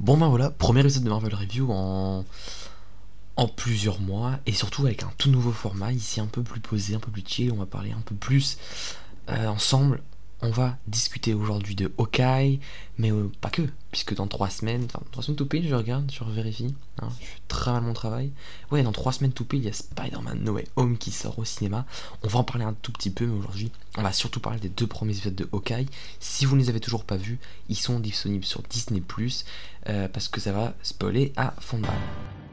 Bon ben voilà, premier épisode de Marvel Review en, en plusieurs mois et surtout avec un tout nouveau format ici un peu plus posé, un peu plus chill, on va parler un peu plus euh, ensemble. On va discuter aujourd'hui de Hawkeye, mais euh, pas que, puisque dans trois semaines, enfin trois semaines tout pile, je regarde, je vérifie, hein, je fais très mal mon travail. Ouais, dans trois semaines tout pile, il y a Spider-Man No Way Home qui sort au cinéma. On va en parler un tout petit peu, mais aujourd'hui, on va surtout parler des deux premiers épisodes de Hawkeye. Si vous ne les avez toujours pas vus, ils sont disponibles sur Disney euh, parce que ça va spoiler à fond de balle.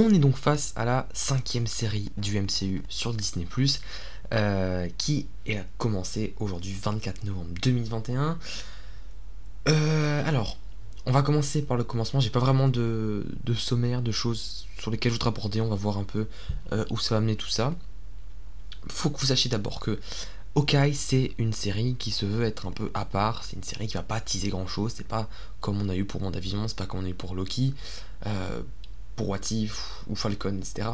On est donc face à la cinquième série du MCU sur Disney ⁇ euh, qui a commencé aujourd'hui 24 novembre 2021. Euh, alors, on va commencer par le commencement. J'ai pas vraiment de, sommaire, de choses sur lesquelles je voudrais aborder. On va voir un peu euh, où ça va amener tout ça. Faut que vous sachiez d'abord que Hawkeye, c'est une série qui se veut être un peu à part. C'est une série qui va pas teaser grand chose. C'est pas comme on a eu pour WandaVision, c'est pas comme on a eu pour Loki pour Watif ou Falcon, etc.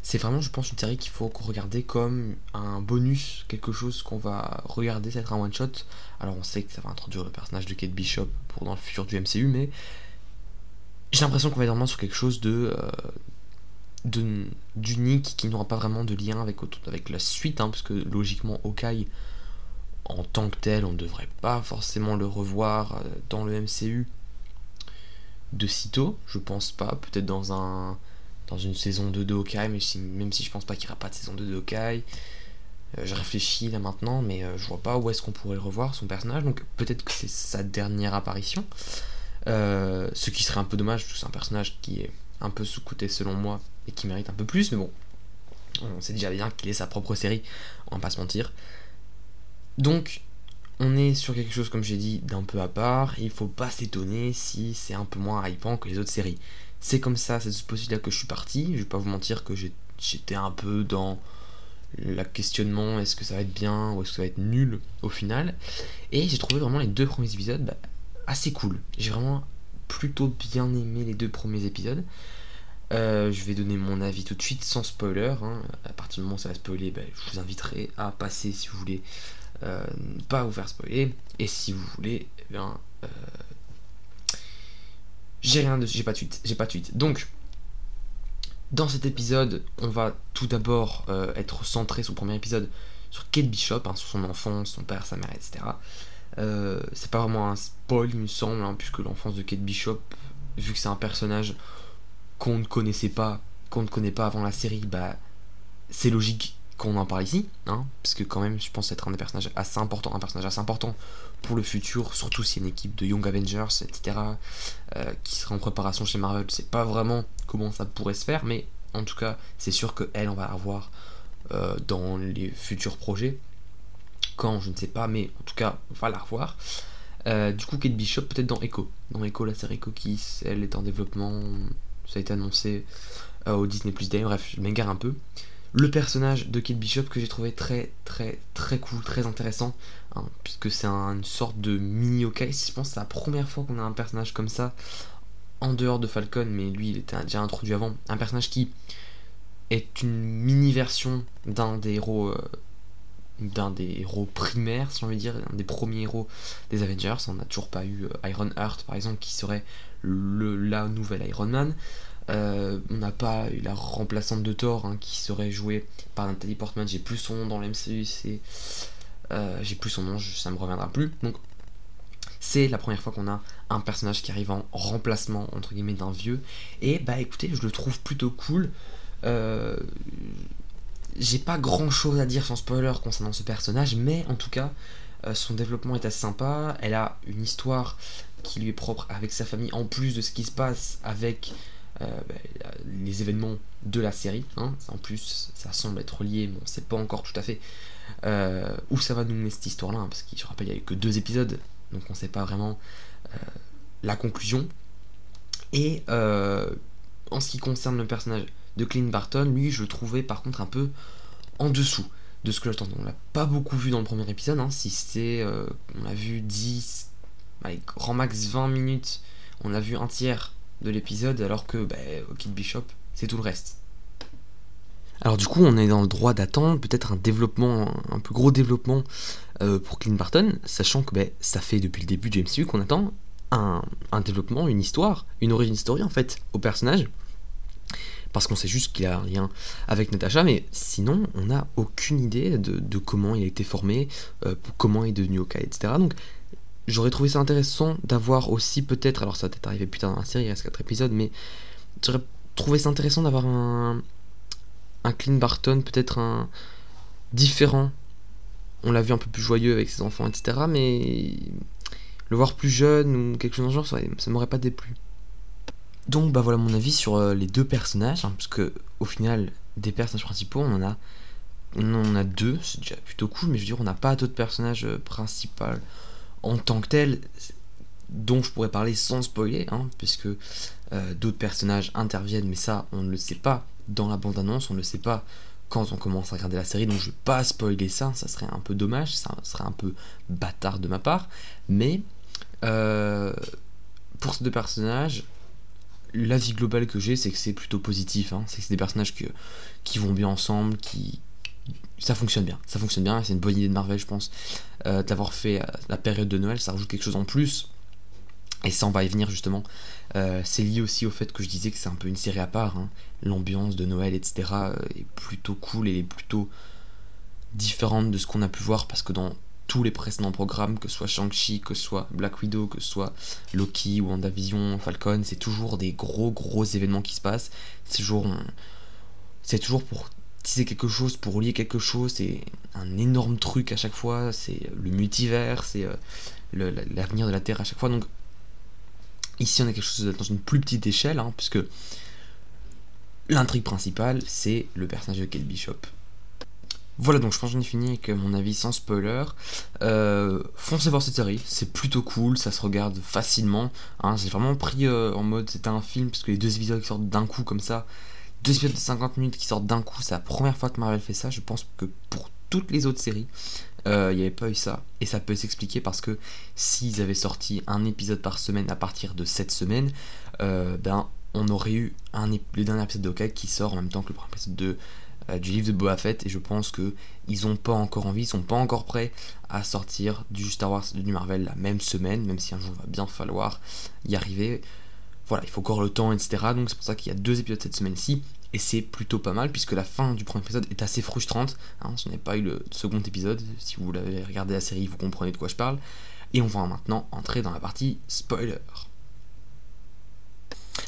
C'est vraiment, je pense, une série qu'il faut regarder comme un bonus, quelque chose qu'on va regarder, ça va être un one-shot. Alors on sait que ça va introduire le personnage de Kate Bishop pour dans le futur du MCU, mais j'ai l'impression qu'on va être vraiment sur quelque chose de euh, d'unique qui n'aura pas vraiment de lien avec, avec la suite, hein, parce que logiquement Hawkeye en tant que tel, on ne devrait pas forcément le revoir euh, dans le MCU de sitôt, je pense pas, peut-être dans un dans une saison 2 de Hawkeye, mais même si je pense pas qu'il n'y aura pas de saison 2 de Hawkeye, euh, je réfléchis là maintenant, mais euh, je vois pas où est-ce qu'on pourrait revoir, son personnage, donc peut-être que c'est sa dernière apparition, euh, ce qui serait un peu dommage, parce que c'est un personnage qui est un peu sous-côté selon moi, et qui mérite un peu plus, mais bon, on sait déjà bien qu'il est sa propre série, on va pas se mentir. Donc, on est sur quelque chose, comme j'ai dit, d'un peu à part. il faut pas s'étonner si c'est un peu moins hypant que les autres séries. C'est comme ça, c'est ce possible là que je suis parti. Je vais pas vous mentir que j'étais un peu dans le questionnement est-ce que ça va être bien ou est-ce que ça va être nul au final. Et j'ai trouvé vraiment les deux premiers épisodes bah, assez cool. J'ai vraiment plutôt bien aimé les deux premiers épisodes. Euh, je vais donner mon avis tout de suite sans spoiler. Hein. À partir du moment où ça va spoiler, bah, je vous inviterai à passer si vous voulez euh, pas vous faire spoiler. Et si vous voulez, eh bien, euh, j'ai rien de, j'ai pas de suite, j'ai pas de suite. Donc, dans cet épisode, on va tout d'abord euh, être centré sur premier épisode sur Kate Bishop, hein, sur son enfance, son père, sa mère, etc. c'est pas vraiment un spoil, il me semble, hein, puisque l'enfance de Kate Bishop, vu que c'est un personnage qu'on ne connaissait pas, qu'on ne connaît pas avant la série, bah c'est logique qu'on en parle ici, hein, parce que quand même, je pense être un des assez important, un personnage assez important pour le futur, surtout si une équipe de Young Avengers, etc., euh, qui sera en préparation chez Marvel. C'est pas vraiment comment ça pourrait se faire, mais en tout cas, c'est sûr que elle, on va la voir euh, dans les futurs projets. Quand, je ne sais pas, mais en tout cas, on va la revoir. Euh, du coup, Kate Bishop, peut-être dans Echo. Dans Echo, la série Echo qui, elle, est en développement. Ça a été annoncé au Disney Plus Day. Bref, je m'égare un peu le personnage de Kate Bishop que j'ai trouvé très très très cool, très intéressant, hein, puisque c'est une sorte de mini Hawkeye. Je pense que c'est la première fois qu'on a un personnage comme ça en dehors de Falcon, mais lui il était déjà introduit avant. Un personnage qui est une mini version d'un des héros. Euh, d'un des héros primaires, si on veut dire, un des premiers héros des Avengers. On n'a toujours pas eu euh, Iron Heart, par exemple, qui serait le, la nouvelle Iron Man. Euh, on n'a pas eu la remplaçante de Thor hein, qui serait jouée par Nathalie Portman. J'ai plus son nom dans l'MCU. Euh, j'ai plus son nom, ça me reviendra plus. Donc, c'est la première fois qu'on a un personnage qui arrive en remplacement, entre guillemets, d'un vieux. Et bah écoutez, je le trouve plutôt cool. Euh, j'ai pas grand chose à dire sans spoiler concernant ce personnage, mais en tout cas, son développement est assez sympa. Elle a une histoire qui lui est propre avec sa famille, en plus de ce qui se passe avec euh, bah, les événements de la série. Hein. En plus, ça semble être lié, mais on ne sait pas encore tout à fait où ça va nous mener cette histoire-là, hein, parce que je rappelle, il n'y a eu que deux épisodes, donc on ne sait pas vraiment la conclusion. Et en ce qui concerne le personnage de Clint Barton, lui, je le trouvais par contre un peu en dessous de ce que j'attendais. On l'a pas beaucoup vu dans le premier épisode, hein, si c'est. Euh, on a vu 10, avec grand max 20 minutes, on a vu un tiers de l'épisode, alors que bah, au Kid Bishop, c'est tout le reste. Alors du coup, on est dans le droit d'attendre peut-être un développement, un peu gros développement euh, pour Clint Barton, sachant que bah, ça fait depuis le début du MCU qu'on attend un, un, développement, une histoire, une origin story en fait au personnage parce qu'on sait juste qu'il a un lien avec Natasha, mais sinon on n'a aucune idée de, comment il a été formé, euh, comment il est devenu Okai, etc. Donc j'aurais trouvé ça intéressant d'avoir aussi peut-être, alors ça va peut-être arriver plus tard dans la série, il reste 4 épisodes, mais j'aurais trouvé ça intéressant d'avoir un, un Clint Barton, peut-être un différent. On l'a vu un peu plus joyeux avec ses enfants, etc. Mais le voir plus jeune ou quelque chose dans le genre, ça, ça m'aurait pas déplu. Donc bah voilà mon avis sur euh, les deux personnages, hein, parce que au final, des personnages principaux, on en a, on en a deux, c'est déjà plutôt cool, mais je veux dire, on n'a pas d'autres personnages euh, principaux en tant que tels dont je pourrais parler sans spoiler, hein, puisque euh, d'autres personnages interviennent, mais ça, on ne le sait pas dans la bande-annonce, on ne le sait pas quand on commence à regarder la série, donc je vais pas spoiler ça, ça serait un peu dommage, ça serait un peu bâtard de ma part, mais pour ces deux personnages, l'avis global que j'ai, c'est que c'est plutôt positif. Hein. C'est que c'est des personnages qui vont bien ensemble, qui. Ça fonctionne bien. Ça fonctionne bien. C'est une bonne idée de Marvel, je pense. Euh, d'avoir fait euh, la période de Noël, ça rajoute quelque chose en plus. Et ça, on va y venir justement. Euh, c'est lié aussi au fait que je disais que c'est un peu une série à part. Hein. L'ambiance de Noël, etc. est plutôt cool et est plutôt différente de ce qu'on a pu voir parce que dans tous les précédents programmes, que ce soit Shang-Chi, que ce soit Black Widow, que ce soit Loki ou WandaVision, Falcon, c'est toujours des gros gros événements qui se passent. C'est toujours, c'est toujours pour quelque chose, pour lier quelque chose, c'est un énorme truc à chaque fois, c'est le multivers, c'est euh, l'avenir de la Terre à chaque fois. Donc ici on a quelque chose dans une plus petite échelle, hein, puisque l'intrigue principale c'est le personnage de Kate Bishop. Voilà, donc je pense que j'en ai fini avec mon avis sans spoiler. Euh, foncez voir cette série, c'est plutôt cool, ça se regarde facilement. Hein, J'ai vraiment pris euh, en mode c'était un film, parce que les deux épisodes sortent d'un coup comme ça, deux épisodes de 50 minutes qui sortent d'un coup, c'est la première fois que Marvel fait ça. Je pense que pour toutes les autres séries, euh, il n'y avait pas eu ça. Et ça peut s'expliquer parce que s'ils avaient sorti un épisode par semaine à partir de cette semaine, ben on aurait eu le dernier épisode de qui sort en même temps que le premier épisode de euh, du livre de Boba Fett et je pense que ils ont pas encore envie, ils sont pas encore prêts à sortir du Star Wars du Marvel la même semaine, même si un jour va bien falloir y arriver. Voilà, il faut encore le temps, etc. Donc c'est pour ça qu'il y a deux épisodes cette semaine-ci et c'est plutôt pas mal puisque la fin du premier épisode est assez frustrante. Hein, si vous n'avez pas eu le second épisode, si vous l'avez regardé la série, vous comprenez de quoi je parle. Et on va maintenant entrer dans la partie spoiler.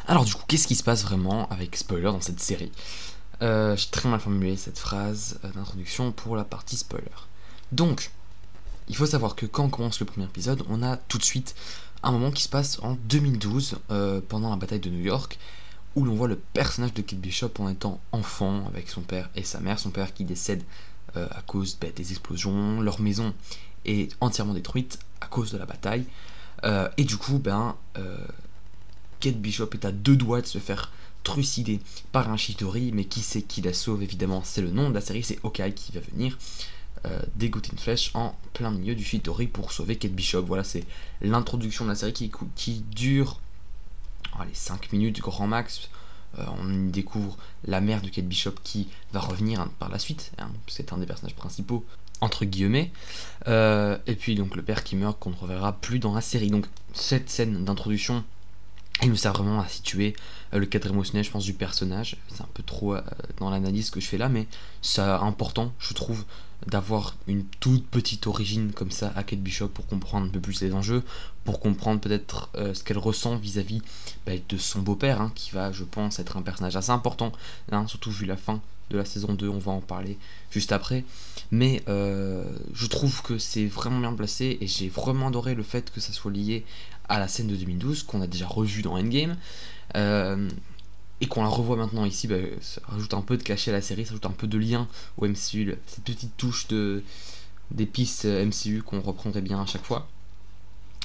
Alors du coup, qu'est-ce qui se passe vraiment avec spoiler dans cette série? Euh, j'ai très mal formulé cette phrase euh, d'introduction pour la partie spoiler. Donc, il faut savoir que quand commence le premier épisode, on a tout de suite un moment qui se passe en 2012, euh, pendant la bataille de New York, où l'on voit le personnage de Kate Bishop en étant enfant avec son père et sa mère, son père qui décède à cause bah, des explosions, leur maison est entièrement détruite à cause de la bataille, et du coup, ben, Kate Bishop est à deux doigts de se faire trucidé par un Shitori, mais qui c'est qui la sauve évidemment C'est le nom de la série, c'est Okai qui va venir euh, dégoûter une flèche en plein milieu du Shitori pour sauver Kate Bishop. Voilà, c'est l'introduction de la série qui, dure allez, 5 minutes grand max. Euh, on découvre la mère de Kate Bishop qui va revenir hein, par la suite. Hein, c'est un des personnages principaux entre guillemets. Euh, et puis donc le père qui meurt qu'on ne reverra plus dans la série. Donc cette scène d'introduction il nous sert vraiment à situer euh, le cadre émotionnel, je pense, du personnage. C'est un peu trop euh, dans l'analyse que je fais là, mais c'est important, je trouve, d'avoir une toute petite origine comme ça à Kate Bishop pour comprendre un peu plus les enjeux, pour comprendre peut-être euh, ce qu'elle ressent vis-à-vis bah, de son beau-père, hein, qui va, je pense, être un personnage assez important, hein, surtout vu la fin de la saison 2, on va en parler juste après. Mais je trouve que c'est vraiment bien placé et j'ai vraiment adoré le fait que ça soit lié à la scène de 2012 qu'on a déjà revu dans Endgame. Euh, et qu'on la revoit maintenant ici, bah, ça rajoute un peu de cachet à la série, ça rajoute un peu de lien au MCU, cette petite touche de, des pistes MCU qu'on reprendrait bien à chaque fois.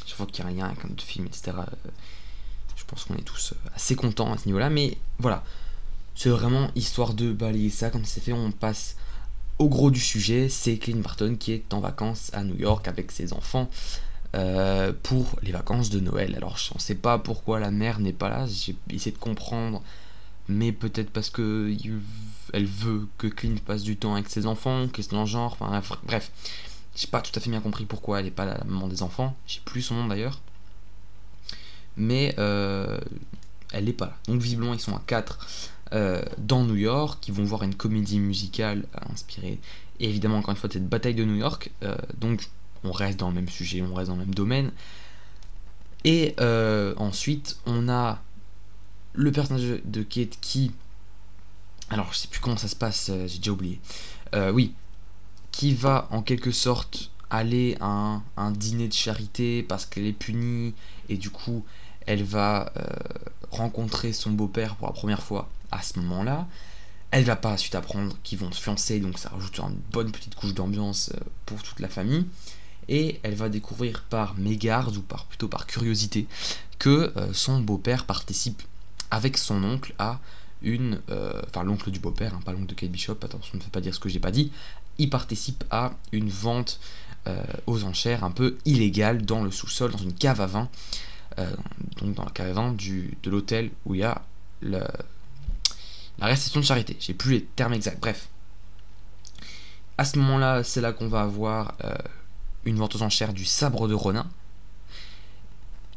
Chaque fois qu'il y a rien avec un autre film, etc. Je pense qu'on est tous assez contents à ce niveau-là, mais voilà. C'est vraiment histoire de balayer ça, comme c'est fait, on passe au gros du sujet, c'est Clint Barton qui est en vacances à New York avec ses enfants euh, pour les vacances de Noël. Alors je ne sais pas pourquoi la mère n'est pas là, j'ai essayé de comprendre, mais peut-être parce que elle veut que Clint passe du temps avec ses enfants, qu'est-ce dans le genre, enfin bref. J'ai pas tout à fait bien compris pourquoi elle n'est pas la maman des enfants, j'ai plus son nom d'ailleurs. Mais euh, elle n'est pas là. Donc visiblement ils sont à 4 euh, dans New York, qui vont voir une comédie musicale inspirée, évidemment encore une fois cette bataille de New York. donc on reste dans le même sujet, on reste dans le même domaine. Et euh, ensuite, on a le personnage de Kate qui. Alors, je sais plus comment ça se passe, euh, j'ai déjà oublié. Euh, oui, qui va en quelque sorte aller à un, dîner de charité parce qu'elle est punie et du coup, elle va rencontrer son beau-père pour la première fois à ce moment-là. Elle va pas ensuite apprendre qu'ils vont se fiancer, donc ça rajoute une bonne petite couche d'ambiance pour toute la famille et elle va découvrir par mégarde ou par plutôt par curiosité que euh, son beau-père participe avec son oncle à une euh, enfin l'oncle du beau-père hein, pas l'oncle de Kate Bishop attention ne fais pas dire ce que j'ai pas dit il participe à une vente euh, aux enchères un peu illégale dans le sous-sol dans une cave à vin donc dans la cave à vin du, de l'hôtel où il y a la réception de charité. J'ai plus les termes exacts. Bref. À ce moment là c'est là qu'on va avoir une vente aux enchères du sabre de Ronin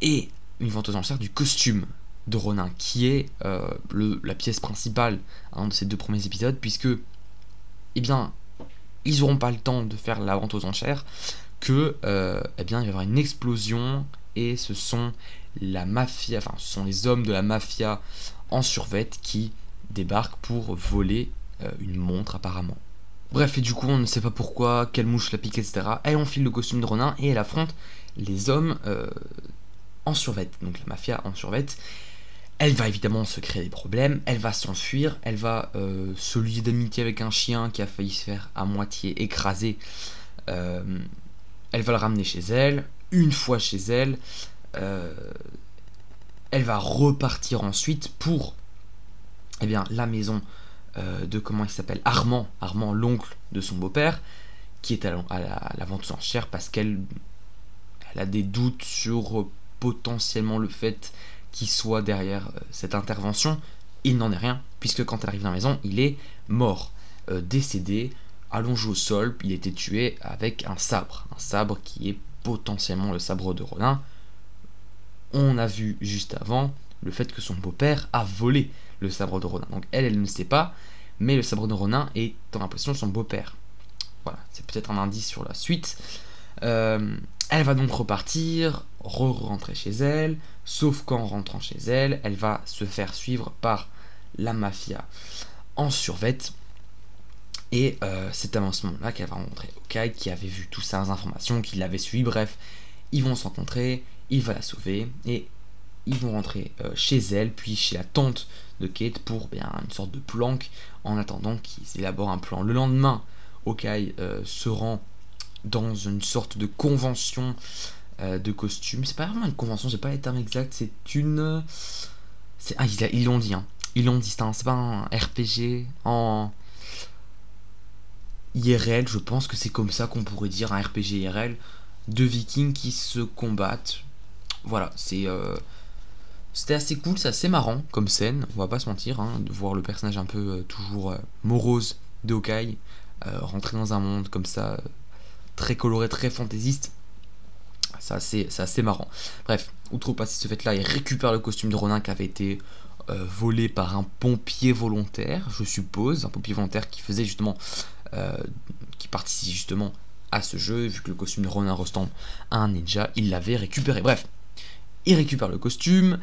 et une vente aux enchères du costume de Ronin, qui est euh, le, la pièce principale de ces deux premiers épisodes, puisque, eh bien, ils n'auront pas le temps de faire la vente aux enchères, que, euh, eh bien, il va y avoir une explosion, et ce sont la mafia, enfin, ce les hommes de la mafia en survette qui débarquent pour voler euh, une montre, apparemment. Bref, et du coup, on ne sait pas pourquoi, quelle mouche la pique, etc. Elle enfile le costume de Ronin et elle affronte les hommes euh, en survette, donc la mafia en survette. Elle va évidemment se créer des problèmes, elle va s'enfuir, elle va euh, se lier d'amitié avec un chien qui a failli se faire à moitié écraser. Euh, elle va le ramener chez elle, une fois chez elle, elle va repartir ensuite pour eh bien, la maison euh, de comment il s'appelle Armand, Armand l'oncle de son beau-père, qui est à la, vente sans enchères parce qu'elle elle a des doutes sur euh, potentiellement le fait qu'il soit derrière euh, cette intervention. Il n'en est rien, puisque quand elle arrive dans la maison, il est mort, décédé, allongé au sol, il était tué avec un sabre, un sabre qui est potentiellement le sabre de Ronin. On a vu juste avant le fait que son beau-père a volé sabre de Ronin. Donc elle, elle ne sait pas, mais le sabre de Ronin est en l'impression de son beau-père. Voilà, c'est peut-être un indice sur la suite. Euh, elle va donc repartir, re-rentrer chez elle, sauf qu'en rentrant chez elle, elle va se faire suivre par la mafia en survette. Et euh, c'est à ce moment-là qu'elle va rencontrer Okai, qui avait vu toutes ces informations, qui l'avait suivi. Bref, ils vont se rencontrer, il va la sauver, et ils vont rentrer euh, chez elle, puis chez la tante de Kate pour bien, une sorte de planque en attendant qu'ils élaborent un plan. Le lendemain, Okai euh, se rend dans une sorte de convention euh, de costumes. C'est pas vraiment une convention, j'ai pas les termes exacts, c'est une. Ah, ils l'ont dit, hein. Ils l'ont dit, c'est pas un RPG en. IRL, je pense que c'est comme ça qu'on pourrait dire un RPG IRL. De vikings qui se combattent. Voilà, c'est. C'était assez cool, c'est assez marrant comme scène, on va pas se mentir, hein, de voir le personnage un peu euh, toujours euh, morose de Hawkeye euh, rentrer dans un monde comme ça, très coloré, très fantaisiste. C'est assez, assez, marrant. Bref, outre passer ce fait-là, il récupère le costume de Ronin qui avait été volé par un pompier volontaire, je suppose, un pompier volontaire qui faisait justement, qui participait justement à ce jeu, vu que le costume de Ronin ressemble à un ninja, il l'avait récupéré. Bref, il récupère le costume,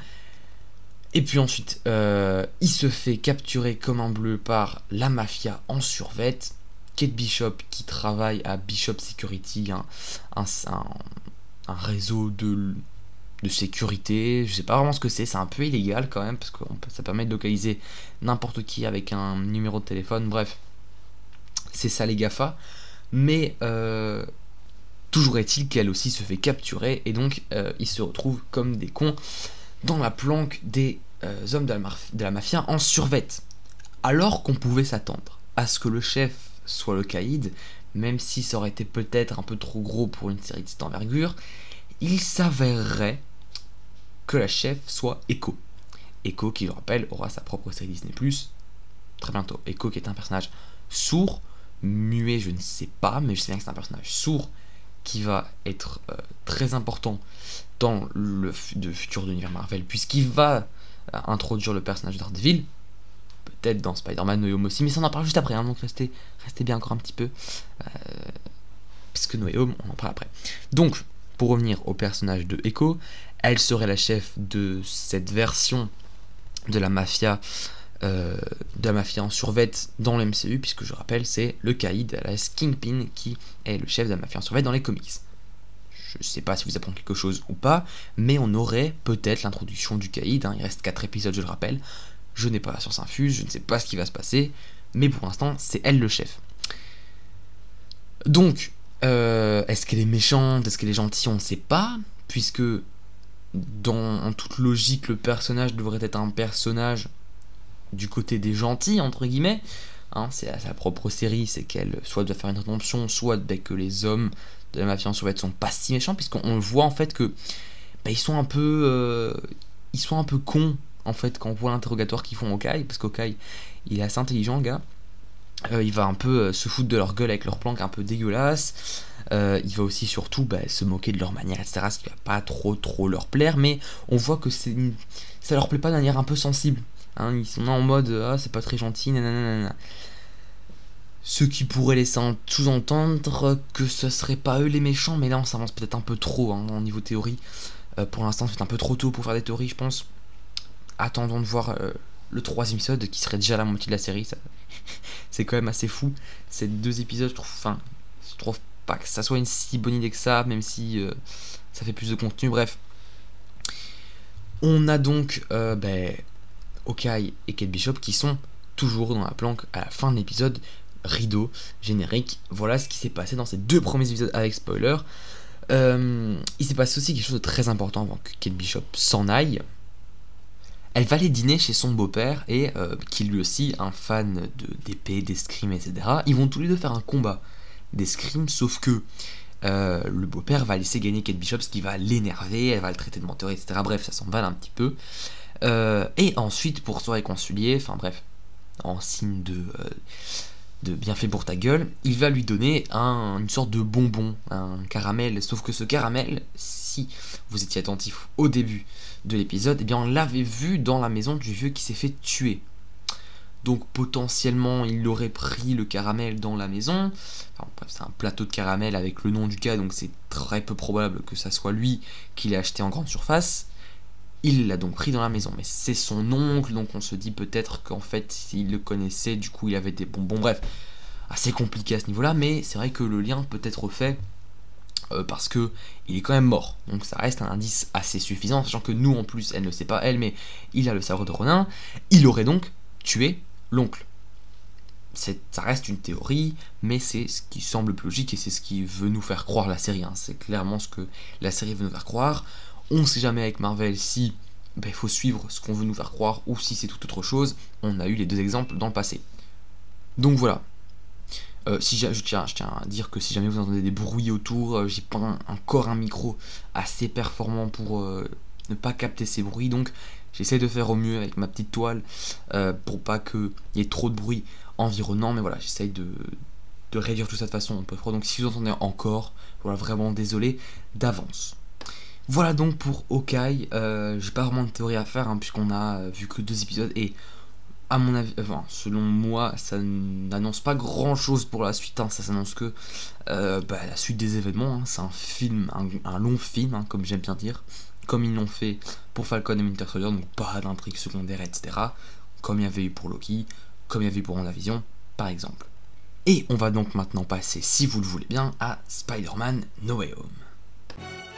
et puis ensuite, euh, il se fait capturer comme un bleu par la mafia en survette. Kate Bishop qui travaille à Bishop Security, un, réseau de, de sécurité. Je sais pas vraiment ce que c'est, c'est un peu illégal quand même, parce que ça permet de localiser n'importe qui avec un numéro de téléphone. Bref, c'est ça les GAFA. Mais euh, toujours est-il qu'elle aussi se fait capturer, et donc euh, ils se retrouvent comme des cons dans la planque des euh, hommes de la, mafia en survette. Alors qu'on pouvait s'attendre à ce que le chef soit le caïd, même si ça aurait été peut-être un peu trop gros pour une série de cette envergure, il s'avérerait que la chef soit Echo. Echo, qui je rappelle, aura sa propre série Disney ⁇ très bientôt. Echo qui est un personnage sourd, muet, je ne sais pas, mais je sais bien que c'est un personnage sourd qui va être euh, très important dans le futur de l'univers Marvel, puisqu'il va euh, introduire le personnage d'Ardeville, peut-être dans Spider-Man No Home aussi, mais ça on en parle juste après, hein, donc restez, bien encore un petit peu, euh, puisque Home, on en parle après. Donc, pour revenir au personnage de Echo, elle serait la chef de cette version de la mafia euh, de la mafia en survette dans le MCU, puisque je rappelle, c'est le Kaïd, la Kingpin, qui est le chef de la mafia en survette dans les comics. Je sais pas si vous apprenez quelque chose ou pas, mais on aurait peut-être l'introduction du Kaïd. Hein. il reste 4 épisodes, je le rappelle. Je n'ai pas la science infuse, je ne sais pas ce qui va se passer, mais pour l'instant, c'est elle le chef. Donc, euh, est-ce qu'elle est méchante Est-ce qu'elle est gentille On ne sait pas, puisque dans en toute logique, le personnage devrait être un personnage du côté des gentils, entre guillemets. Hein, c'est sa propre série, c'est qu'elle soit doit faire une rédemption, soit que les hommes de la en Soviet sont pas si méchants, puisqu'on voit en fait que bah, ils sont un peu euh, ils sont un peu cons en fait quand on voit l'interrogatoire qu'ils font au Kai, parce qu'Okai il est assez intelligent gars. Euh, il va un peu euh, se foutre de leur gueule avec leur planque un peu dégueulasse. il va aussi surtout bah, se moquer de leur manière, etc. Ce qui va pas trop trop leur plaire, mais on voit que c'est ça leur plaît pas de manière un peu sensible. Hein, ils sont en mode ah c'est pas très gentil, nanana. Ce qui pourrait laisser sous-entendre que ce serait pas eux les méchants, mais là on s'avance peut-être un peu trop hein, au niveau théorie. Euh, pour l'instant c'est un peu trop tôt pour faire des théories je pense. Attendons de voir euh, le troisième épisode qui serait déjà la moitié de la série. c'est quand même assez fou. Ces deux épisodes je trouve, enfin, je pas que ça soit une si bonne idée que ça, même si euh, ça fait plus de contenu. Bref. On a donc ben, Okai et Kate Bishop qui sont toujours dans la planque à la fin de l'épisode rideau générique. Voilà ce qui s'est passé dans ces deux premiers épisodes avec spoiler. Euh, il s'est passé aussi quelque chose de très important avant que Kate Bishop s'en aille. Elle va aller dîner chez son beau-père et euh, qui lui aussi un fan de d'épée, d'escrime, etc. Ils vont tous les deux faire un combat d'escrime, sauf que euh, le beau-père va laisser gagner Kate Bishop, ce qui va l'énerver, elle va le traiter de menteur, etc. Bref, ça s'emballe un petit peu. et ensuite, pour se réconcilier, enfin bref, en signe de de bienfait pour ta gueule, il va lui donner un, une sorte de bonbon, un caramel. Sauf que ce caramel, si vous étiez attentif au début de l'épisode, eh bien on l'avait vu dans la maison du vieux qui s'est fait tuer. Donc potentiellement il aurait pris le caramel dans la maison. Bref, c'est un plateau de caramel avec le nom du gars, donc c'est très peu probable que ça soit lui qui l'ait acheté en grande surface. Il l'a donc pris dans la maison, mais c'est son oncle, donc on se dit peut-être qu'en fait, s'il le connaissait, du coup, il avait des bonbons. Bref, assez compliqué à ce niveau-là, mais c'est vrai que le lien peut être fait euh, parce que il est quand même mort. Donc ça reste un indice assez suffisant, sachant que nous, en plus, elle ne sait pas elle, mais il a le savoir de Ronin. Il aurait donc tué l'oncle. Ça reste une théorie, mais c'est ce qui semble plus logique et c'est ce qui veut nous faire croire la série. Hein. C'est clairement ce que la série veut nous faire croire. On ne sait jamais avec Marvel si ben, il faut suivre ce qu'on veut nous faire croire ou si c'est tout autre chose. On a eu les deux exemples dans le passé. Donc voilà. Euh, si je, tiens, à dire que si jamais vous entendez des bruits autour, euh, j'ai pas encore un micro assez performant pour euh, ne pas capter ces bruits. Donc j'essaie de faire au mieux avec ma petite toile pour pas qu'il y ait trop de bruit environnant. Mais voilà, j'essaie de, de réduire tout ça de façon un peu froid. Donc si vous entendez encore, voilà, vraiment désolé d'avance. Voilà donc pour Okai. Euh, J'ai pas vraiment de théorie à faire hein, puisqu'on a euh, vu que deux épisodes et à mon avis, enfin, selon moi, ça n'annonce pas grand chose pour la suite. Hein. ça s'annonce que euh, bah, la suite des événements. Hein. c'est un film, un, long film, comme j'aime bien dire, comme ils l'ont fait pour Falcon et Winter Soldier, donc pas d'intrigue secondaire, etc. Comme il y avait eu pour Loki, comme il y avait eu pour WandaVision, par exemple. Et on va donc maintenant passer, si vous le voulez bien, à Spider-Man No Way Home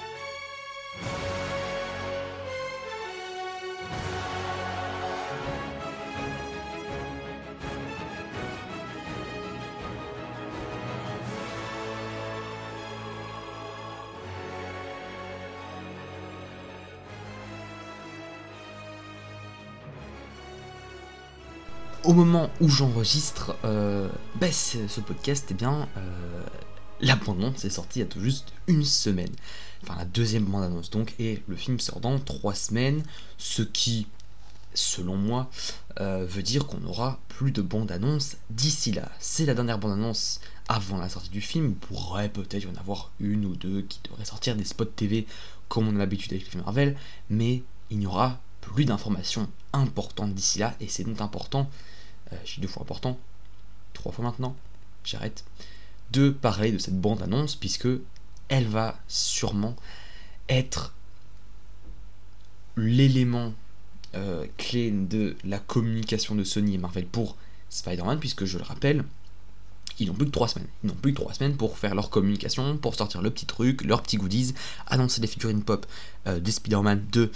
au moment où j'enregistre euh, bah, ce podcast, eh bien, euh, l'abandon s'est sorti il y a tout juste une semaine. Enfin, la deuxième bande-annonce donc, et le film sort dans trois semaines, ce qui, selon moi, euh, veut dire qu'on aura plus de bande-annonce d'ici là. C'est la dernière bande-annonce avant la sortie du film, il pourrait peut-être y en avoir une ou deux qui devraient sortir des spots TV comme on a l'habitude avec les films Marvel, mais il n'y aura plus d'informations importantes d'ici là, et c'est donc important euh, j'ai deux fois important, trois fois maintenant, j'arrête, de parler de cette bande-annonce, puisque elle va sûrement être l'élément euh, clé de la communication de Sony et Marvel pour Spider-Man, puisque je le rappelle, ils n'ont plus que trois semaines. Ils n'ont plus que trois semaines pour faire leur communication, pour sortir le petit truc, leurs petits goodies, annoncer les figurines pop euh, des Spider-Man de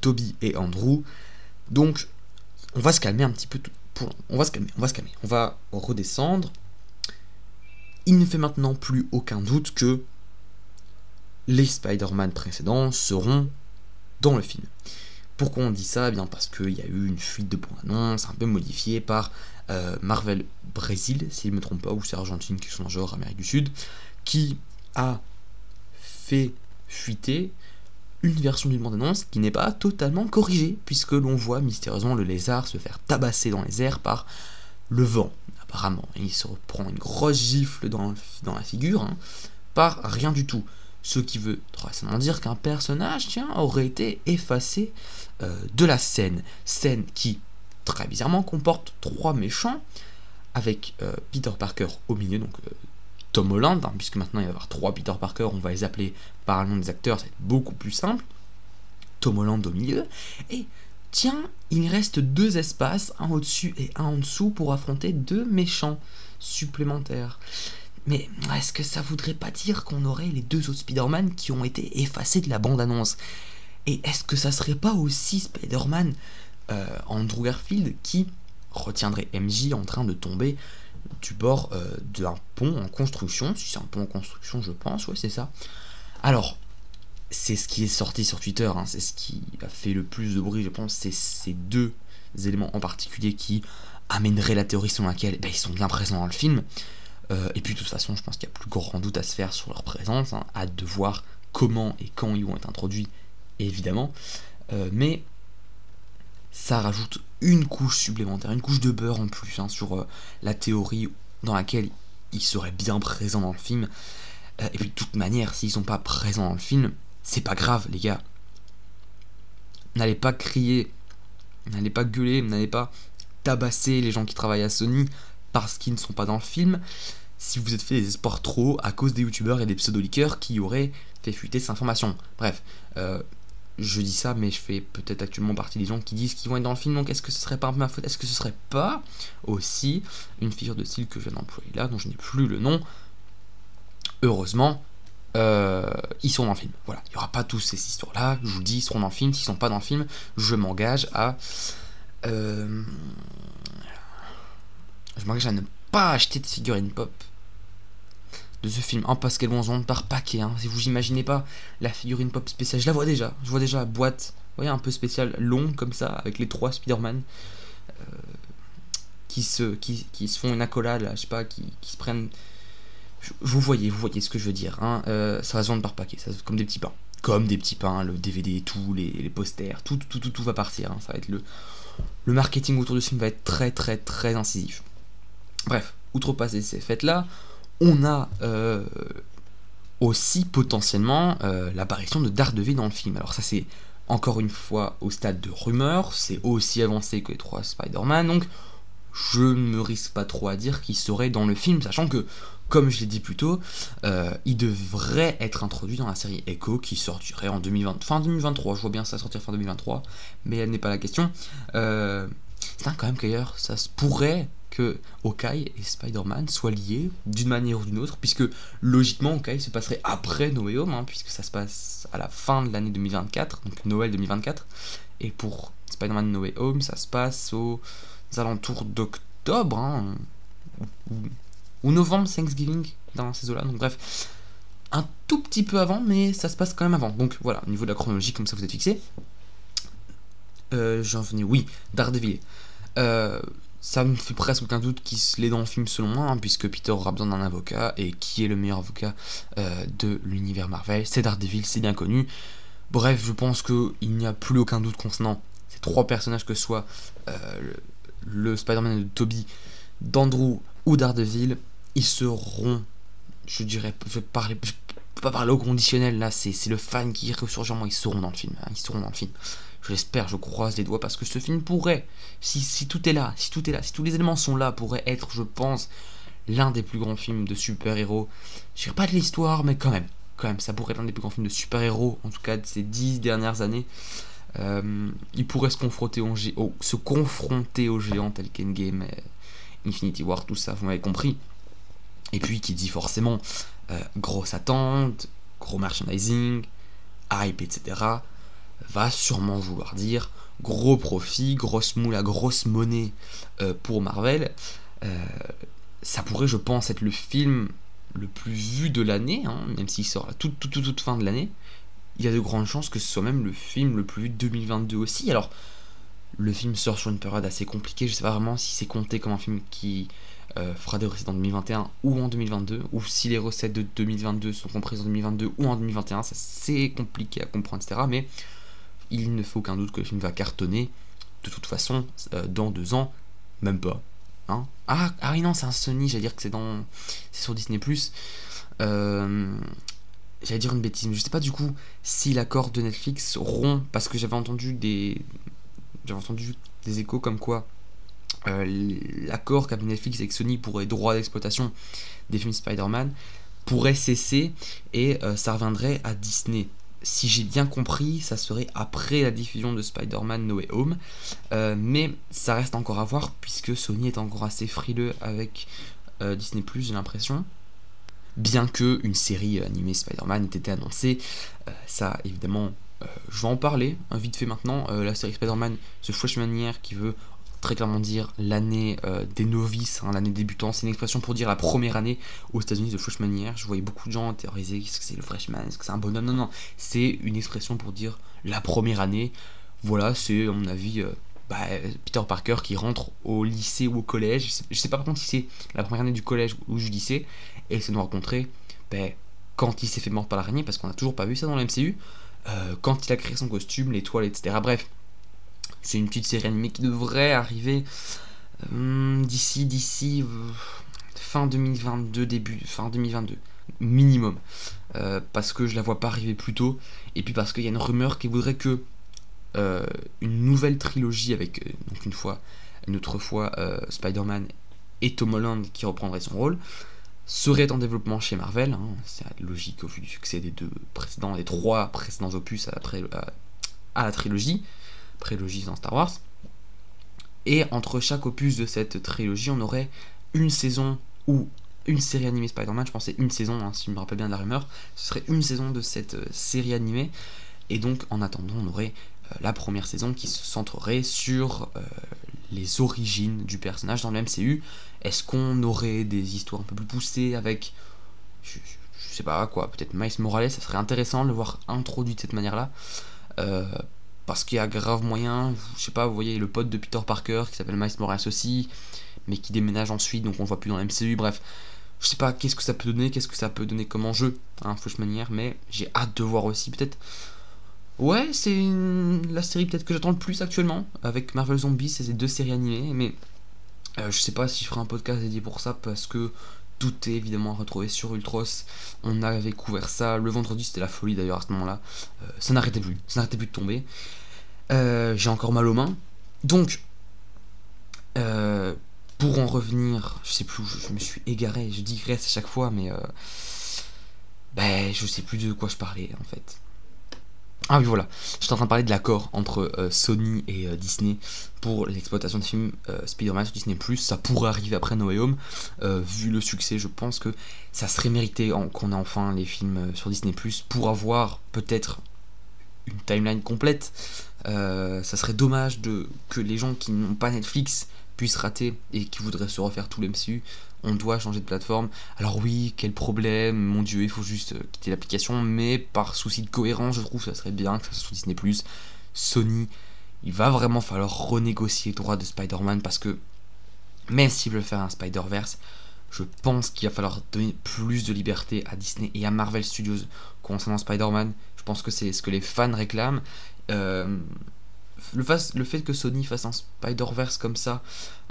Toby et Andrew. Donc, on va se calmer un petit peu on va se calmer, on va se calmer, on va redescendre. Il ne fait maintenant plus aucun doute que les Spider-Man précédents seront dans le film. Pourquoi on dit ça? Eh bien Parce qu'il y a eu une fuite de bande-annonce un peu modifiée par euh, Marvel Brésil, si je ne me trompe pas, ou c'est Argentine qui sont en genre Amérique du Sud, qui a fait fuiter une version d'une bande-annonce qui n'est pas totalement corrigée, puisque l'on voit mystérieusement le lézard se faire tabasser dans les airs par le vent, apparemment. il se reprend une grosse gifle dans, dans la figure, hein, par rien du tout. Ce qui veut forcément dire qu'un personnage, tiens, aurait été effacé euh, de la scène. Scène qui, très bizarrement, comporte trois méchants, avec euh, Peter Parker au milieu, donc euh, Tom Holland, hein, puisque maintenant il va y avoir trois Peter Parker, on va les appeler par le nom des acteurs, c'est beaucoup plus simple. Tom Holland au milieu. Et tiens, il reste deux espaces, un au-dessus et un en dessous, pour affronter deux méchants supplémentaires. Mais est-ce que ça voudrait pas dire qu'on aurait les deux autres Spider-Man qui ont été effacés de la bande-annonce? Et est-ce que ça serait pas aussi Spider-Man euh, Andrew Garfield qui retiendrait MJ en train de tomber du bord euh, d'un pont en construction? Si c'est un pont en construction, je pense, ouais, c'est ça. Alors, c'est ce qui est sorti sur Twitter, hein, c'est ce qui a fait le plus de bruit, je pense. C'est ces deux éléments en particulier qui amèneraient la théorie selon laquelle ben, ils sont bien présents dans le film. Euh, et puis, de toute façon, je pense qu'il y a plus grand doute à se faire sur leur présence. Hein. Hâte de voir comment et quand ils vont être introduits, évidemment. Euh, mais ça rajoute une couche supplémentaire, une couche de beurre en plus hein, sur euh, la théorie dans laquelle ils seraient bien présents dans le film. Et puis de toute manière, s'ils sont pas présents dans le film, c'est pas grave les gars. N'allez pas crier, n'allez pas gueuler, n'allez pas tabasser les gens qui travaillent à Sony parce qu'ils ne sont pas dans le film. Si vous êtes fait des espoirs trop à cause des youtubeurs et des pseudo-leakers qui auraient fait fuiter cette information. Bref, euh, je dis ça, mais je fais peut-être actuellement partie des gens qui disent qu'ils vont être dans le film, donc est-ce que ce serait pas ma faute? Est-ce que ce serait pas aussi une figure de style que je viens d'employer là, dont je n'ai plus le nom? Heureusement, euh, ils sont dans le film. Voilà, il n'y aura pas tous ces histoires-là, je vous dis, ils seront dans le film. S'ils sont pas dans le film, je m'engage à. Euh, je m'engage à ne pas acheter de figurines pop de ce film. En parce qu'elles vont se vendre par paquet. Hein. Si vous imaginez pas la figurine pop spéciale, je la vois déjà. Je vois déjà la boîte, vous voyez, un peu spéciale, longue comme ça, avec les trois Spider-Man euh, qui, se, qui, se font une accolade, je sais pas, qui, se prennent. Vous voyez, vous voyez ce que je veux dire. Hein. Euh, ça va se vendre par paquet, ça, comme des petits pains. Comme des petits pains, le DVD, tout, les, posters, tout, tout, tout, tout va partir. Hein. Ça va être le. Le marketing autour de ce film va être très, très, très incisif. Bref, outrepasser ces fêtes-là, on a euh, aussi potentiellement euh, l'apparition de Daredevil dans le film. Alors ça c'est encore une fois au stade de rumeur, c'est aussi avancé que les trois Spider-Man, donc je ne me risque pas trop à dire qu'il serait dans le film, sachant que, comme je l'ai dit plus tôt, euh, il devrait être introduit dans la série Echo qui sortirait en 2020, fin 2023, je vois bien ça sortir fin 2023, mais elle n'est pas la question. c'est quand même qu'ailleurs, ça se pourrait que et Spider-Man soient liés d'une manière ou d'une autre, puisque logiquement Hawkeye se passerait après No Way Home, hein, puisque ça se passe à la fin de l'année 2024, donc Noël 2024, et pour Spider-Man No Way Home, ça se passe aux alentours d'octobre, hein, ou, novembre, Thanksgiving, dans ces eaux-là, donc bref, un tout petit peu avant, mais ça se passe quand même avant, donc voilà, au niveau de la chronologie, comme ça vous êtes fixé. Euh, J'en venais, oui, Daredevil. Euh, ça me fait presque aucun doute qu'il l'est dans le film selon moi, hein, puisque Peter aura besoin d'un avocat, et qui est le meilleur avocat euh, de l'univers Marvel C'est Daredevil, c'est bien connu. Bref, je pense qu'il n'y a plus aucun doute concernant ces trois personnages, que soit euh, le, Spider-Man de Toby, d'Andrew ou Daredevil, ils seront, je dirais, je parler, pas parler au conditionnel là, c'est le fan qui ressurgit en moi, ils seront dans le film, hein, ils seront dans le film. Je l'espère, je croise les doigts parce que ce film pourrait, si, tout est là, si tout est là, si tous les éléments sont là, pourrait être, je pense, l'un des plus grands films de super-héros. Je dirais pas de l'histoire, mais quand même, quand même, ça pourrait être l'un des plus grands films de super-héros, en tout cas de ces dix dernières années. Euh, il pourrait se confronter aux géants tels qu'Endgame, Infinity War, tout ça, vous m'avez compris. Et puis qui dit forcément euh, grosse attente, gros merchandising, hype, etc. va sûrement vouloir dire gros profit, grosse moula, grosse monnaie euh, pour Marvel. Euh, ça pourrait, je pense, être le film le plus vu de l'année, hein, même s'il sort à toute, fin de l'année. Il y a de grandes chances que ce soit même le film le plus vu de 2022 aussi. Alors, le film sort sur une période assez compliquée. Je sais pas vraiment si c'est compté comme un film qui euh, fera des recettes en 2021 ou en 2022, ou si les recettes de 2022 sont comprises en 2022 ou en 2021, ça c'est compliqué à comprendre, etc. Mais il ne faut aucun doute que le film va cartonner de toute façon euh, dans deux ans, même pas. Hein ah, ah oui, non, c'est un Sony, j'allais dire que c'est dans. C'est sur Disney. Euh, j'allais dire une bêtise, mais je sais pas du coup si l'accord de Netflix rompt, parce que j'avais entendu des. J'avais entendu des échos comme quoi euh, l'accord qu'a Netflix avec Sony pour les droits d'exploitation des films Spider-Man pourrait cesser et ça reviendrait à Disney. Si j'ai bien compris, ça serait après la diffusion de Spider-Man No Way Home. Euh, mais ça reste encore à voir puisque Sony est encore assez frileux avec Disney Plus, j'ai l'impression. Bien que une série animée Spider-Man ait été annoncée, ça évidemment, je vais en parler hein, vite fait maintenant. la série Spider-Man, ce Freshman Year qui veut très clairement dire l'année euh, des novices, hein, l'année débutant. C'est une expression pour dire la première année aux États-Unis de freshman year. Je voyais beaucoup de gens théoriser qu'est-ce que c'est le freshman, est-ce que c'est un bonhomme? Non, non, c'est une expression pour dire la première année. Voilà, c'est à mon avis euh, bah, Peter Parker qui rentre au lycée ou au collège. Je sais, sais pas par contre si c'est la première année du collège ou du lycée et c'est nous rencontrer bah, quand il s'est fait mordre par l'araignée parce qu'on a toujours pas vu ça dans la MCU. Euh, quand il a créé son costume, l'étoile, etc. Bref, c'est une petite série animée qui devrait arriver euh, d'ici d'ici euh, fin 2022 début fin 2022 minimum euh, parce que je la vois pas arriver plus tôt et puis parce qu'il y a une rumeur qui voudrait que une nouvelle trilogie avec une fois une autre fois Spider-Man et Tom Holland qui reprendrait son rôle serait en développement chez Marvel hein. c'est logique au vu du succès des deux précédents des trois précédents opus après à la trilogie prélogie dans Star Wars. Et entre chaque opus de cette trilogie, on aurait une saison ou une série animée Spider-Man. Je pensais une saison, hein, si je me rappelle bien de la rumeur. Ce serait une saison de cette euh, série animée. Et donc, en attendant, on aurait euh, la première saison qui se centrerait sur euh, les origines du personnage dans le MCU. Est-ce qu'on aurait des histoires un peu plus poussées avec. Je, sais pas quoi, peut-être Miles Morales, ça serait intéressant de le voir introduit de cette manière-là parce qu'il y a grave moyen, je sais pas, vous voyez le pote de Peter Parker qui s'appelle Miles Morales aussi, mais qui déménage ensuite, donc on le voit plus dans la MCU, bref. Je sais pas qu'est-ce que ça peut donner, qu'est-ce que ça peut donner comme enjeu, hein, fausse manière, mais j'ai hâte de voir aussi peut-être. Ouais, c'est la série peut-être que j'attends le plus actuellement, avec Marvel Zombies, c'est ces deux séries animées, mais euh, je sais pas si je ferai un podcast dédié pour ça, parce que tout est évidemment à retrouver sur Ultros. On avait couvert ça le vendredi, c'était la folie d'ailleurs à ce moment-là. Euh, ça n'arrêtait plus, ça n'arrêtait plus de tomber. Euh, j'ai encore mal aux mains. Donc, euh, pour en revenir, je sais plus, je, me suis égaré, je digresse à chaque fois, mais ben, je sais plus de quoi je parlais en fait. Ah oui voilà, j'étais en train de parler de l'accord entre Sony et Disney pour l'exploitation de films Spider-Man sur Disney+. Ça pourrait arriver après No Way Home. vu le succès, je pense que ça serait mérité qu'on ait enfin les films sur Disney+, pour avoir peut-être une timeline complète. Euh, ça serait dommage que les gens qui n'ont pas Netflix puissent rater et qui voudraient se refaire tout l'MCU. On doit changer de plateforme. Alors oui, quel problème, mon dieu, il faut juste euh, quitter l'application, mais par souci de cohérence, je trouve que ça serait bien que ça soit Disney ⁇ Sony, il va vraiment falloir renégocier le droit de Spider-Man parce que même s'ils veulent faire un Spider-Verse, je pense qu'il va falloir donner plus de liberté à Disney et à Marvel Studios concernant Spider-Man. Je pense que c'est ce que les fans réclament. Euh, le, fait que Sony fasse un Spider-Verse comme ça,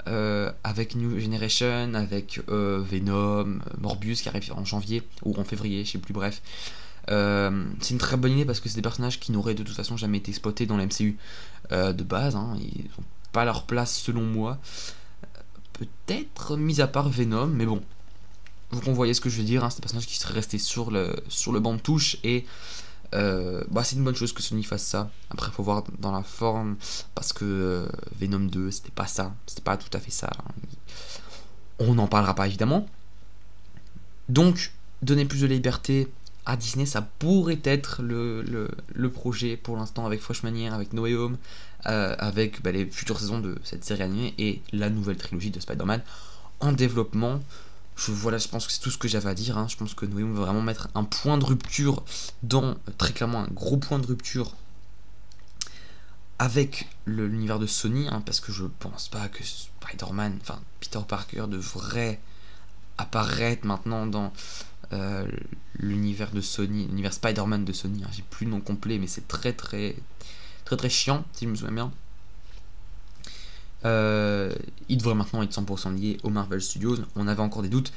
euh, avec New Generation, avec euh, Venom, Morbius qui arrive en janvier ou en février, je sais plus, bref. c'est une très bonne idée parce que c'est des personnages qui n'auraient de toute façon jamais été exploités dans la MCU de base. Hein, ils n'ont pas leur place selon moi peut-être mis à part Venom, mais bon. Vous voyez ce que je veux dire, hein, c'est un personnage qui serait resté sur le, sur le banc de touche et euh, bah, c'est une bonne chose que Sony fasse ça. Après, faut voir dans la forme parce que euh, Venom 2, c'était pas ça, c'était pas tout à fait ça. Hein. On n'en parlera pas évidemment. Donc, donner plus de liberté à Disney, ça pourrait être le, le, projet pour l'instant avec Fresh Manière, avec No Way Home, euh, avec bah, les futures saisons de cette série animée et la nouvelle trilogie de Spider-Man en développement. Je, voilà, je pense que c'est tout ce que j'avais à dire. Hein. Je pense que No Way Home va vraiment mettre un point de rupture dans, très clairement, un gros point de rupture avec l'univers de Sony, hein, parce que je pense pas que Spider-Man, enfin Peter Parker devrait apparaître maintenant dans euh, l'univers de Sony, l'univers Spider-Man de Sony. Hein. J'ai plus le nom complet, mais c'est très très très très chiant, si je me souviens bien. Euh, il devrait maintenant être 100% lié au Marvel Studios. On avait encore des doutes.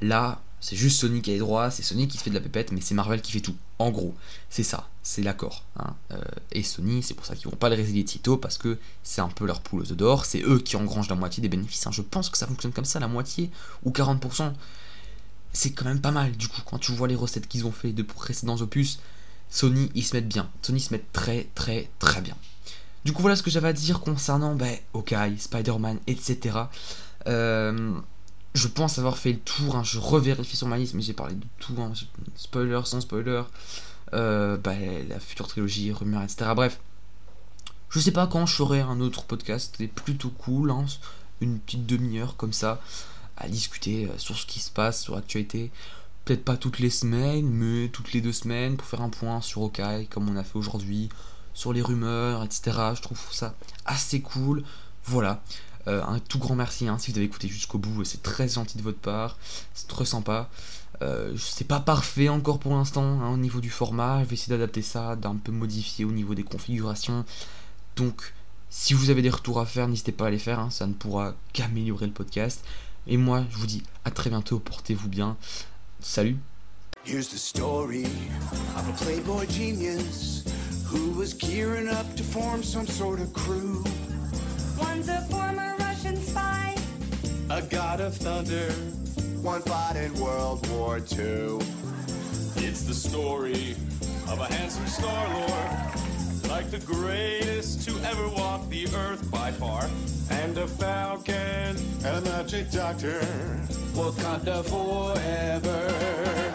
Là, c'est juste Sony qui a les droits, c'est Sony qui se fait de la pépette, mais c'est Marvel qui fait tout. En gros, c'est ça, c'est l'accord. Hein. Euh, et Sony, c'est pour ça qu'ils vont pas le résilier sitôt, parce que c'est un peu leur poule aux d'or, c'est eux qui engrangent la moitié des bénéfices. Hein. Je pense que ça fonctionne comme ça, la moitié ou 40%. C'est quand même pas mal, du coup, quand tu vois les recettes qu'ils ont fait de précédents opus, Sony, ils se mettent bien. Sony se met très très très bien. Du coup, voilà ce que j'avais à dire concernant ben, Hawkeye, Spider-Man, etc. Euh, je pense avoir fait le tour. Hein. je revérifie sur ma liste, mais j'ai parlé de tout. Hein. spoiler, sans spoiler. Euh, ben, la future trilogie, rumeurs, etc. Bref. Je sais pas quand je ferai un autre podcast. C'est plutôt cool. Hein. une petite demi-heure comme ça. À discuter euh, sur ce qui se passe, sur l'actualité peut-être pas toutes les semaines, mais toutes les deux semaines pour faire un point sur Okai, comme on a fait aujourd'hui, sur les rumeurs, etc. Je trouve ça assez cool. Voilà. Euh, un tout grand merci hein, si vous avez écouté jusqu'au bout, c'est très gentil de votre part, c'est très sympa. Euh, c'est pas parfait encore pour l'instant hein, au niveau du format, je vais essayer d'adapter ça, d'un peu modifier au niveau des configurations. Donc, si vous avez des retours à faire, n'hésitez pas à les faire, hein, ça ne pourra qu'améliorer le podcast. Et moi, je vous dis à très bientôt, portez-vous bien. Salut. Who was gearing up to form some sort of crew. One's a former Russian spy, a god of thunder, one fought in World War II. It's the story of a handsome Star Lord, like the greatest to ever walk the earth by far, and a falcon, and a magic doctor. Wakanda forever.